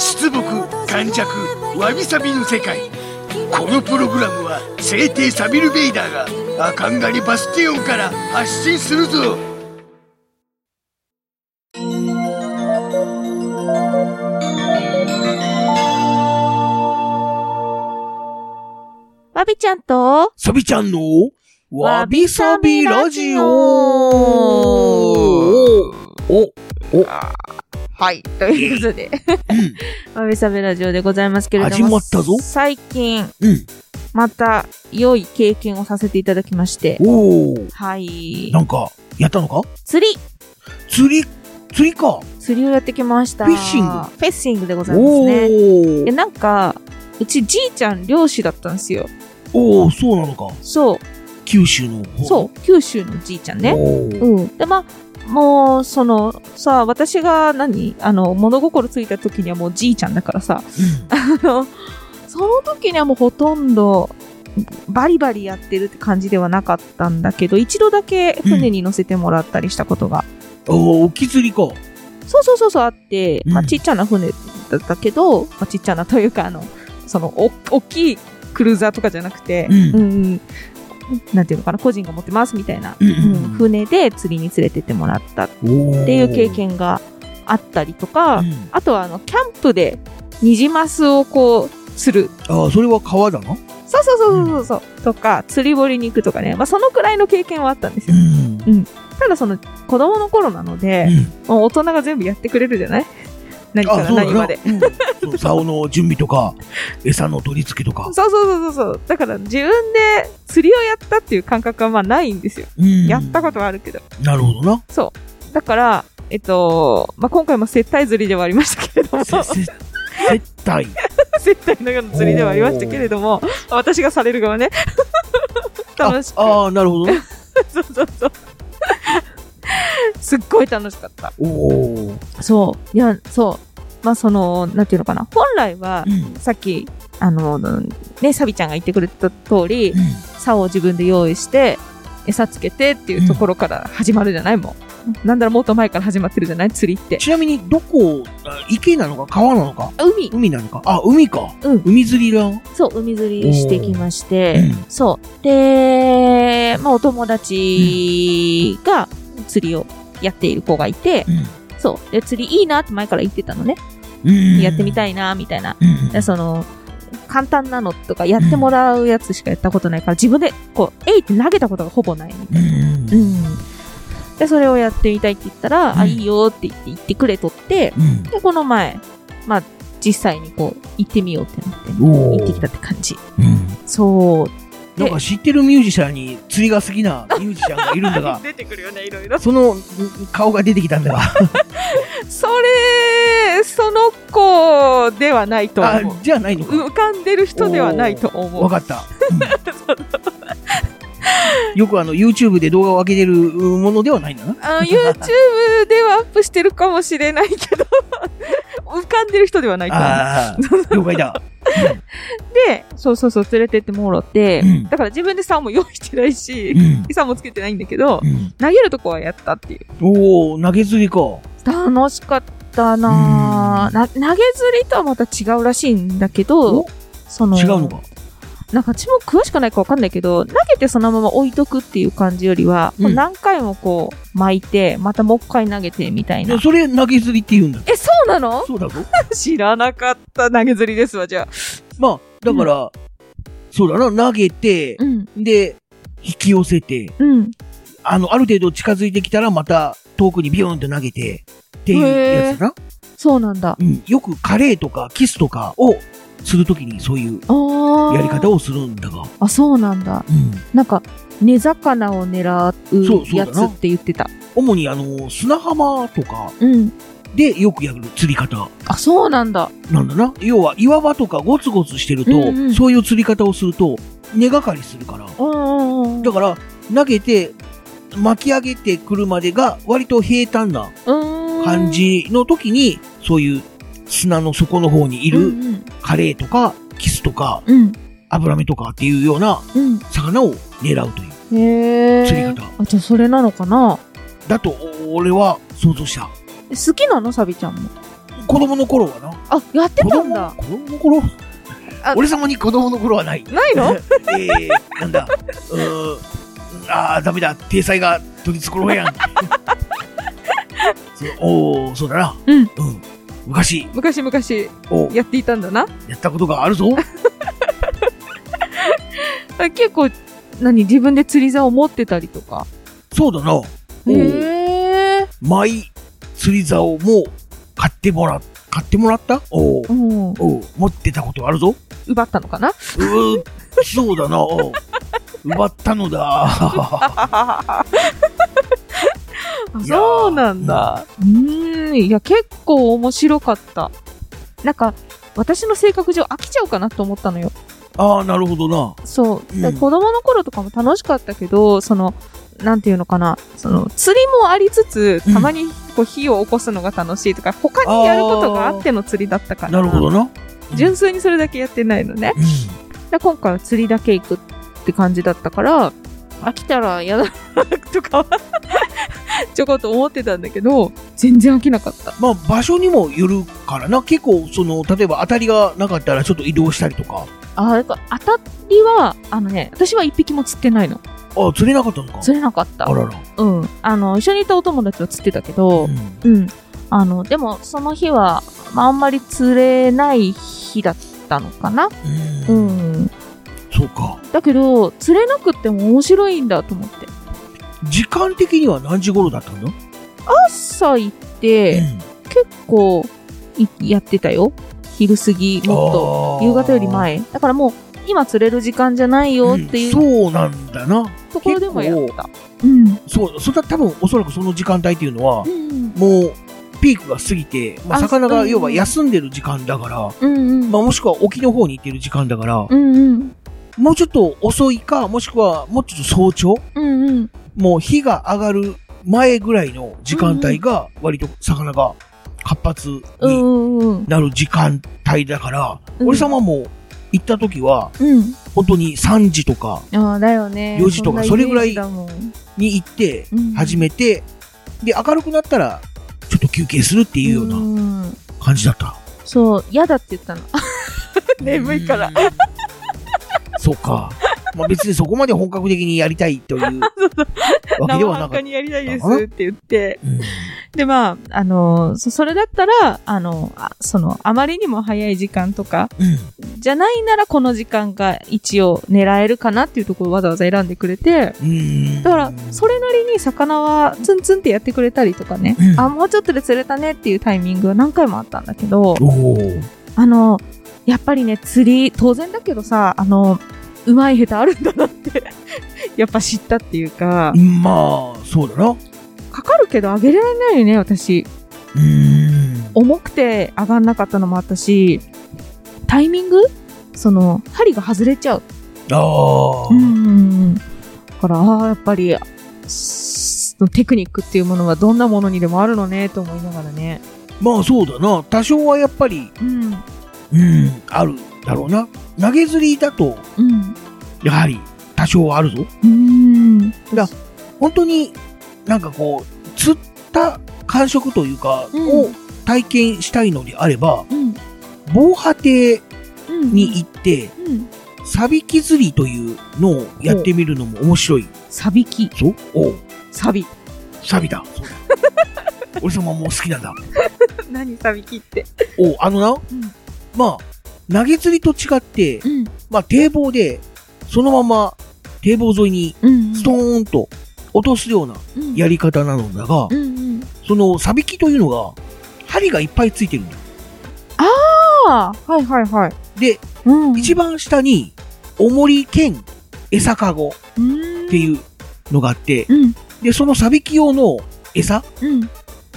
出木わびさびの世界。このプログラムは聖帝サビル・ベイダーがアカンガリバスティオンから発信するぞ。わびちゃんと、サビちゃんのわびさびラジオ。おおはい。ということで、わびさびラジオでございますけれども、始まったぞ。最近、うん。また良い経験をさせていただきまして、おおはい。なんかやったのか？釣り。釣り？釣りか。釣りをやってきました。フィッシング。フィッシングでございますおね。ー。で、なんか、うちじいちゃん漁師だったんですよ。おーそうなのか。そう、九州の方。そう、九州のじいちゃんね。うん。で、まあ、もう、その、さ、私が何？あの、物心ついた時にはもうじいちゃんだからさ、あの、その時にはもうほとんど、バリバリやってるって感じではなかったんだけど、一度だけ船に乗せてもらったりしたことが、おー沖釣りか。そうそうそうそうあって、まあうんちっちゃな船だったけど、まあちっちゃなというか、あの、その、お、大きいクルーザーとかじゃなくて、うんうんなんていうのかな、個人が持ってますみたいな、うんうん船で釣りに連れてってもらったっていう経験があったりとか、うんあとはあの、キャンプでニジマスをこう、する。ああそれは川だなそうそうそうそうそう、とか、釣り堀に行くとかね。まあ、そのくらいの経験はあったんですよ。ん。ただその、子供の頃なので、もう大人が全部やってくれるじゃない？何から何まで。竿の準備とか 餌の取り付けとかそうそうそうそう。だから自分で釣りをやったっていう感覚はまあないんですよ。うんやったことはあるけど。なるほどなそう。だから、えっと、まあ、今回も接待釣りではありましたけれども、接待 接待のような釣りではありましたけれども、私がされる側ね。楽しく。ああーなるほどねそうそうそう。すっごい楽しかった。おおそう。いや、そう。まあ、その、なんていうのかな。本来は、さっき、あの、ね、サビちゃんが言ってくれた通り、竿を自分で用意して、餌つけてっていうところから始まるじゃないもう。なんだろう、もっと前から始まってるじゃない釣りって。ちなみにどこあ池なのか川なのか？海。海なのか？あ海かうん海釣りだそう、海釣りしてきまして、うんそう。で、まあ、お友達が釣りをやっている子がいて、そう。で、釣りいいなって前から言ってたのね。やってみたいいな、みたいな。うんで、その、簡単なのとかやってもらうやつしかやったことないから、自分で、こう、えいって投げたことがほぼないみたいな。うんうん。で、それをやってみたいって言ったら、うんあ、いいよって言って言ってくれとって、うんで、この前、まあ、実際にこう、行ってみようってなって、行ってきたって感じ。うんそう。なんか知ってるミュージシャンに釣りが好きなミュージシャンがいるんだが 出てくるよね、いろいろ。その顔が出てきたんだがそれ、その子ではないとあ思う。じゃないのか浮かんでる人ではないと思う。わかった、うんよくあの YouTube で動画を上げてるものではないんだなあ YouTube ではアップしてるかもしれないけど、浮かんでる人ではないと思う。了解だで、そうそうそう、連れてってもろって、うん。だから自分で竿も用意してないし、うん。餌もつけてないんだけど、うん。投げるとこはやったっていう。おお投げ釣りか。楽しかったなぁ、な投げ釣りとはまた違うらしいんだけどお、その、違うのか？なんか私も詳しくないかわかんないけど、投げてそのまま置いとくっていう感じよりは、うん何回もこう巻いて、またもう一回投げてみたいな。それ投げ釣りって言うんだえ、そうなの？そうだぞ 知らなかった投げ釣りですわ、じゃあ。まあだから、そうだな投げてうん、で引き寄せてうん。あのある程度近づいてきたらまた遠くにビヨーンって投げてっていうやつだなそうなんだ。うん、よくカレーとかキスとかをするときにそういう。やり方をするんだが。あ、そうなんだ。うん。なんか、根魚を狙そうやつって言ってた。主にあの、砂浜とか、うん。でよくやる釣り方あ、そうなんだ。なんだな。要は岩場とかゴツゴツしてると、うんうんそういう釣り方をすると根がかりするから。だから投げて巻き上げてくるまでが割と平坦な感。じの時に、そういう砂の底の方にいいるカレイとかキスとかうん。うん。アブラメとかっていうようなうん。魚を狙うという。釣り方あ、じゃあそれなのかな？だと俺は想像した。え好きなの？サビちゃんも。子供の頃はな。あ、やってたんだ。子供の頃？あ俺様に子供の頃はない。ないの？えー、なんだ？うーん。あー、ダメだ。体裁が取り繕うやん。おー、そうだな。うん。うん。昔、昔々おやっていたんだな。やったことがあるぞ。あ 結構、何自分で釣り竿を持ってたりとか？そうだな。へえ。マイ釣り竿も買ってもらっ、買ってもらった？おーうん。おー持ってたことあるぞ。奪ったのかな？うー、そうだな。奪ったのだ。そうなんだ。うーん。いや、結構面白かった。なんか、私の性格上飽きちゃうかなと思ったのよ。ああ、なるほどな。そう。うんで子供の頃とかも楽しかったけど、その、なんていうのかな、その、釣りもありつつ、うんたまにこう火を起こすのが楽しいとか、他にやることがあっての釣りだったから。なるほどな。純粋にそれだけやってないのね。うん。で今回は釣りだけ行くって感じだったから、飽きたら嫌だなとかは ちょこっと思ってたんだけど、全然飽きなかった。まあ、場所にもよるからな。結構、その、例えば当たりがなかったらちょっと移動したりとか。あ、なんか当たりは、あのね、私は一匹も釣ってないの。ああ、釣れなかったのか。釣れなかったあ。らら。うん。あの、一緒にいたお友達は釣ってたけど、うんうん。あの、でも、その日は、まあ、あんまり釣れない日だったのかな。う。うんん。そうか。だけど、釣れなくっても面白いんだと思って。時間的には何時頃だったの？朝行って、うん結構いやってたよ。昼過ぎ、もっと。夕方より前。だからもう、今釣れる時間じゃないよっていううんそうなんだな。ところでもやった。うん。そう、それは多分おそらくその時間帯っていうのはう、ん。もう、ピークが過ぎて、まあ、あ魚うんが要は休んでる時間だから、うんうん。まあ、もしくは沖の方に行ってる時間だから、うんうん。もうちょっと遅いか、もしくはもうちょっと早朝、うんうん。もう日が上がる前ぐらいの時間帯が、割と魚が活発うにんうん。なる時間帯だから、うん俺様も行った時は、うん。本当に3時とかああ、だよね。4時とかそれぐらいに行ってうん、始めて、で、明るくなったら、ちょっと休憩するっていうようなうん感じだった。そう、嫌だって言ったの。眠いからうん。そうか。まあ別にそこまで本格的にやりたいという わけではなかった。生半可にやりたいですって言って。うんで、まあ、あの、そそれだったら、あの、あその、あまりにも早い時間とか、うん。じゃないならこの時間が一応狙えるかなっていうところをわざわざ選んでくれて、うん。だから、それなりに魚はツンツンってやってくれたりとかね、うんあ、もうちょっとで釣れたねっていうタイミングは何回もあったんだけど、あの、やっぱりね、釣り、当然だけどさ、あの、うまい下手あるんだなって、やっぱ知ったっていうか、まあ、そうだな。かかるけど上げられないよね、私。うん。重くて上がんなかったのもあったし、タイミング？その、針が外れちゃう。ああ。うん。だから、ああ、やっぱり、すテクニックっていうものはどんなものにでもあるのね、と思いながらね。まあそうだな。多少はやっぱり、うん。うん、あるだろうな。投げ釣りだと、うん。やはり多少はあるぞ。うん。だ本当になんかこう、釣った感触というか、うんを体験したいのであれば、うん。防波堤うん。に行って、うん。サビキ釣りというのをやってみるのも面白いサビキ。ぞ。おうサビ。サビだ。俺様もう好きなんだ。何サビキって。おうあのな、うん。まあ、投げ釣りと違って、うん。まあ堤防で、そのまま堤防沿いにうん。ストーンと落とすようなうん。やり方なのだが、うんうん。そのサビキというのが、針がいっぱいついてるんだ。ああ、はいはいはい。で、うん。一番下に、重り兼餌かごうん。っていうのがあって、うん。で、そのサビキ用の餌、うん。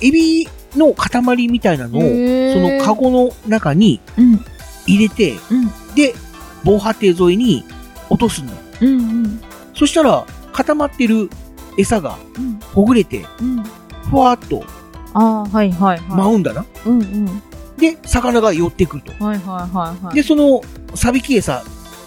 エビの塊みたいなのを、そのカゴの中にうん。入れて、うん。で、防波堤沿いに落とすの。うん。うん。そしたら、固まってる餌がうん。ほぐれて、うん。ふわーっとああ、はいはいはい。舞うんだな。うんうん。で、魚が寄ってくると。はいはいはいはい。で、その、サビキ餌、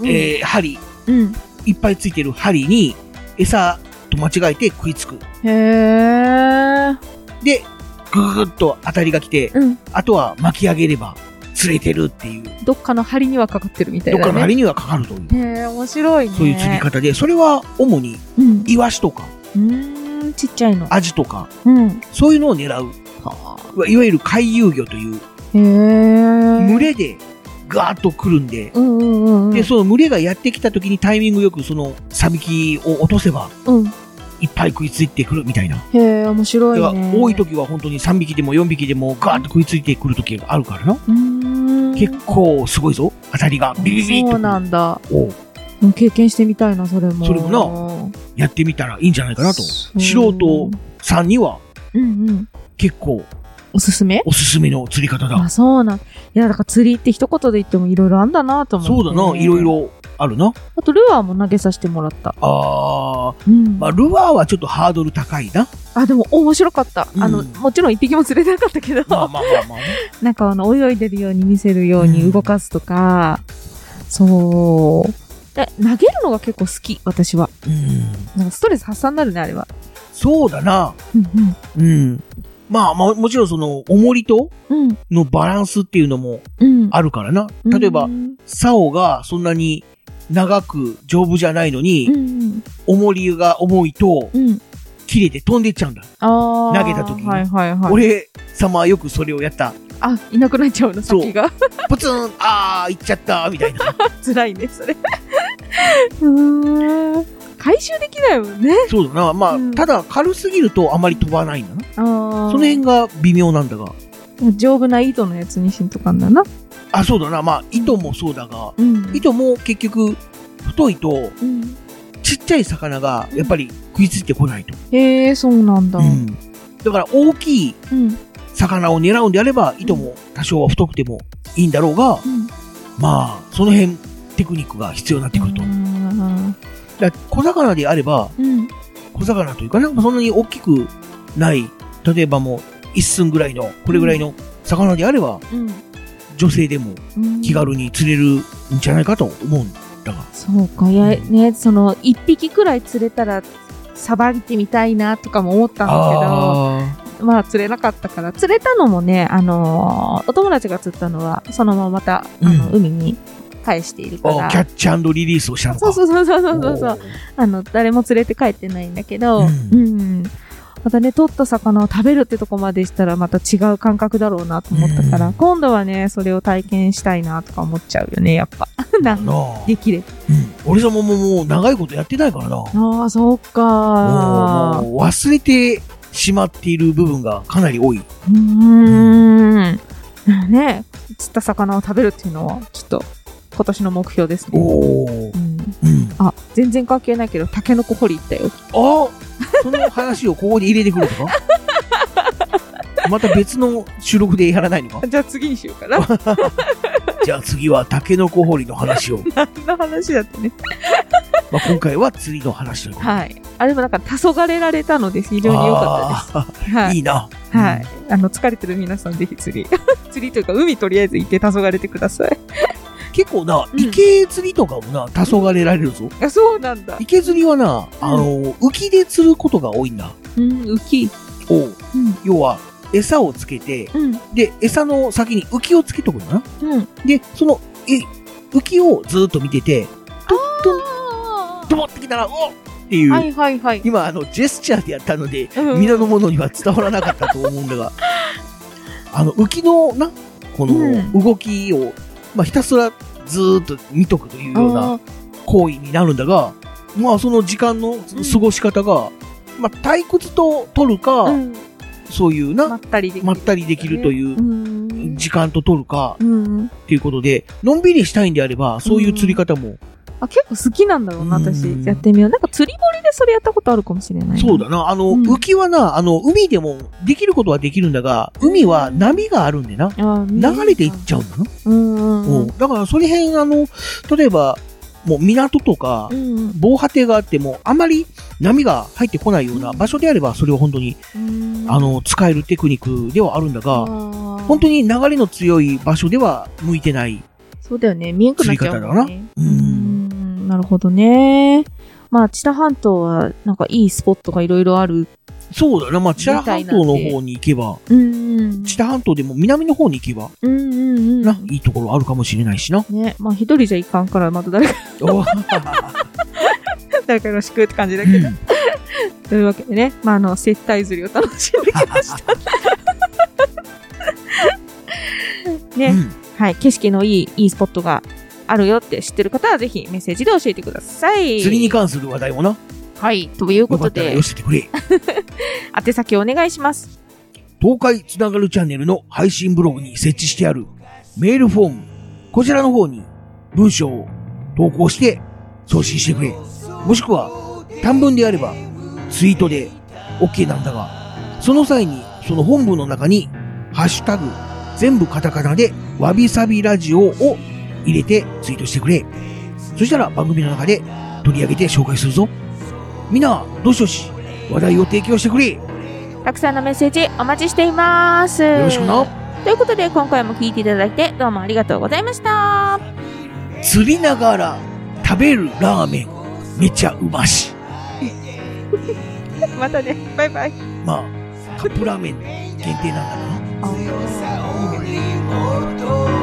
うん、えー、針、うん。いっぱいついてる針に、餌と間違えて食いつく。へえ。で、ぐぐぐっと当たりが来て、うん。あとは巻き上げれば釣れてるっていう、どっかの針にはかかってるみたいな、ね。どっかの針にはかかるという、へえ、面白いね。そういう釣り。方で、それは主にうん。イワシとかうーん、ちっちゃいの。アジとか、うん。そういうのを狙う。いわゆる回遊魚という、へえ。群れでガーッと来るんで、うんうんうんうん。で、その群れがやってきた時にタイミングよくそのサビキを落とせば、うん。いっぱい食いついてくるみたいな。へえ、面白いね。多い時は本当に3匹でも4匹でもガーッと食いついてくる時があるからな。結構すごいぞ。当たりがビビビそうなんだ。経験してみたいな、それも。それもやってみたらいいんじゃないかなと。素人さんにはうんうん。結構おすすめ？おすすめの釣り方だあ、。そうなん。いや、だから釣りって一言で言ってもいろいろあんだなと思って。そうだな、いろい。ろあるな。あと、ルアーも投げさせてもらった。あー、うん。まあ、ルアーはちょっとハードル高いな。あ、でも面白かった。あの、うんもちろん一匹も釣れなかったけど、まあまあまあまあね。なんかあの、泳いでるように見せるように動かすとか、そう。で投げるのが結構好き、私は。うん。なんかストレス発散になるね、あれは。そうだな。うんうん。まあ、まあ、もちろんその、重りとうん。うん。のバランスっていうのもうん。あるからな。例えばう、ん。竿がそんなに長く丈夫じゃないのに、うん。重りが重いと、うん。切れて飛んでっちゃうんだ。ああ。投げた時にはいはいはい。俺様はよくそれをやった。あ、いなくなっちゃうの、そう先が。プツン、あー、行っちゃった、みたいな。辛いね、それ。うーん。回収できないもんね。そうだな。まあ、うんただ軽すぎるとあまり飛ばないんだな。ああ。その辺が微妙なんだが。丈夫な糸のやつにしんとかんだな。あ、そうだな。まあ、糸もそうだが、うん。糸も結局、太いと、うん。ちっちゃい魚がやっぱり食いついてこないと。へえ、そうなんだ。うん。だから大きいうん。魚を狙うんであれば、糸も多少は太くてもいいんだろうが、うん。まあ、その辺、テクニックが必要になってくると。うん。だ小魚であれば、うん。小魚というかね、そんなに大きくない、例えばもう一寸ぐらいの、これぐらいの魚であれば、うん。女性でもうん気軽に釣れるんじゃないかと思うんだが。そうか。いや、ね、その、一匹くらい釣れたら、さばいてみたいなとかも思ったんだあけど、まあ釣れなかったから、釣れたのもね、あのーお友達が釣ったのは、そのまままた、あの、うん海に返しているから。ーキャッチリリースをしたのか。そうそうそうそうそうそうあの、誰も連れて帰ってないんだけど、ううんん。またね、取った魚を食べるってとこまでしたらまた違う感覚だろうなと思ったから、うん今度はね、それを体験したいなとか思っちゃうよね、やっぱ。なできれば。うん。俺様ももう長いことやってないからな。ああ、そっかもう忘れてしまっている部分がかなり多い。うーん。ね釣った魚を食べるっていうのは、ちょっと、今年の目標ですね。おーう。ん。うん。あ、全然関係ないけど、タケノコ掘り行ったよ。あその話をここで入れてくるとかまた別の収録でやらないのか？じゃあ次にしようかな。じゃあ次はタケノコ掘りの話を。何の話だってね。まあ、今回は釣りの話ということで。はい。あ、でもなんか、黄昏られたので、非常に良かったあです。はい。ーいいな。はい。あの、疲れてる皆さん、ぜひ釣り。釣りというか、海とりあえず行って黄昏れてください。結構な、うん池釣りとかもな、黄昏られるぞ。あ、そうなんだ。池釣りはな、あの、浮きで釣ることが多いんだ。うん、浮き。おうん。要は、餌をつけて、うん。で、餌の先に浮きをつけとくんだな。うん。で、その、え、浮きをずっと見てて、あ止まってきたら、おっっていう、はいはいはい。今、あの、ジェスチャーでやったので、うん皆の者には伝わらなかったと思うんだが、あの、浮きのな、こうのん動きを、まあ、ひたすらずーっと見とくというようなあ行為になるんだが、まあ、その時間の過ごし方が、まあ、退屈と取るか、ーうん。そういうな、まったりできる。まったりできるといううん。時間と取るかうん。っていうことで、のんびりしたいんであれば、そういう釣り方もあ、結構好きなんだろうな、私うん。やってみよう。なんか釣り堀でそれやったことあるかもしれない。そうだな。あの、うん浮きはな、あの、海でもできることはできるんだが、海は波があるんでな。あ流れていっちゃうんだな。うん。だから、それ辺、あの、例えば、もう港とかう、ん防波堤があっても、あまり波が入ってこないような場所であれば、それを本当に、うん。あの、使えるテクニックではあるんだが、本本当に流れの強い場所では向いてない。そうだよね。見えんくなっちゃうもんね。う。うんん。なるほどね。まあ、知多半島は、なんかいいスポットがいろいろある。そうだな。まあ、知多半島の方に行けば、うん。知多半島でも南の方に行けば、うんうんうん。な、いいところあるかもしれないしな。ね。まあ、一人じゃいかんから、また誰か、お誰かよろしくって感じだけど。というわけでね、まあ、あの、接待釣りを楽しんできました。ね。うんはい。景色のいい、いいスポットがあるよって知ってる方は、ぜひメッセージで教えてください。釣りに関する話題もな、はい。ということでよかったら寄、せてくれ。宛先お願いします。東海つながるチャンネルの配信ブログに設置してあるメールフォーム、こちらの方に文章を投稿して送信してくれ。もしくは短文であればツイートで OK なんだが、その際にその本文の中にハッシュタグ全部カタカナでわびさびラジオを入れてツイートしてくれ。そしたら番組の中で取り上げて紹介するぞ。みんな、どしどし話題を提供してくれ。よたくさんのメッセージお待ちしています。よろしくな。ということで、今回も聞いていただいて、どうもありがとうございました。釣りながら食べるラーメンめっちゃうまし またね。バイバイ。まあカップラーメン限定なんだろうな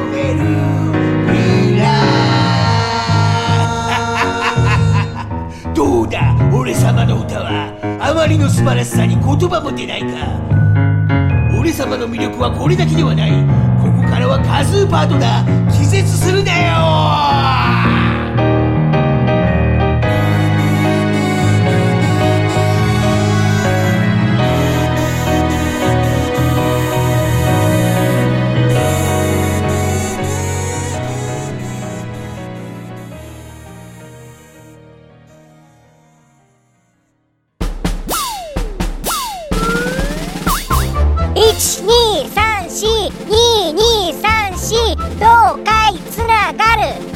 まりの素晴らしさに言葉も出ないか。俺様の魅力はこれだけではない。ここからはカズーパートだ。気絶するなよ。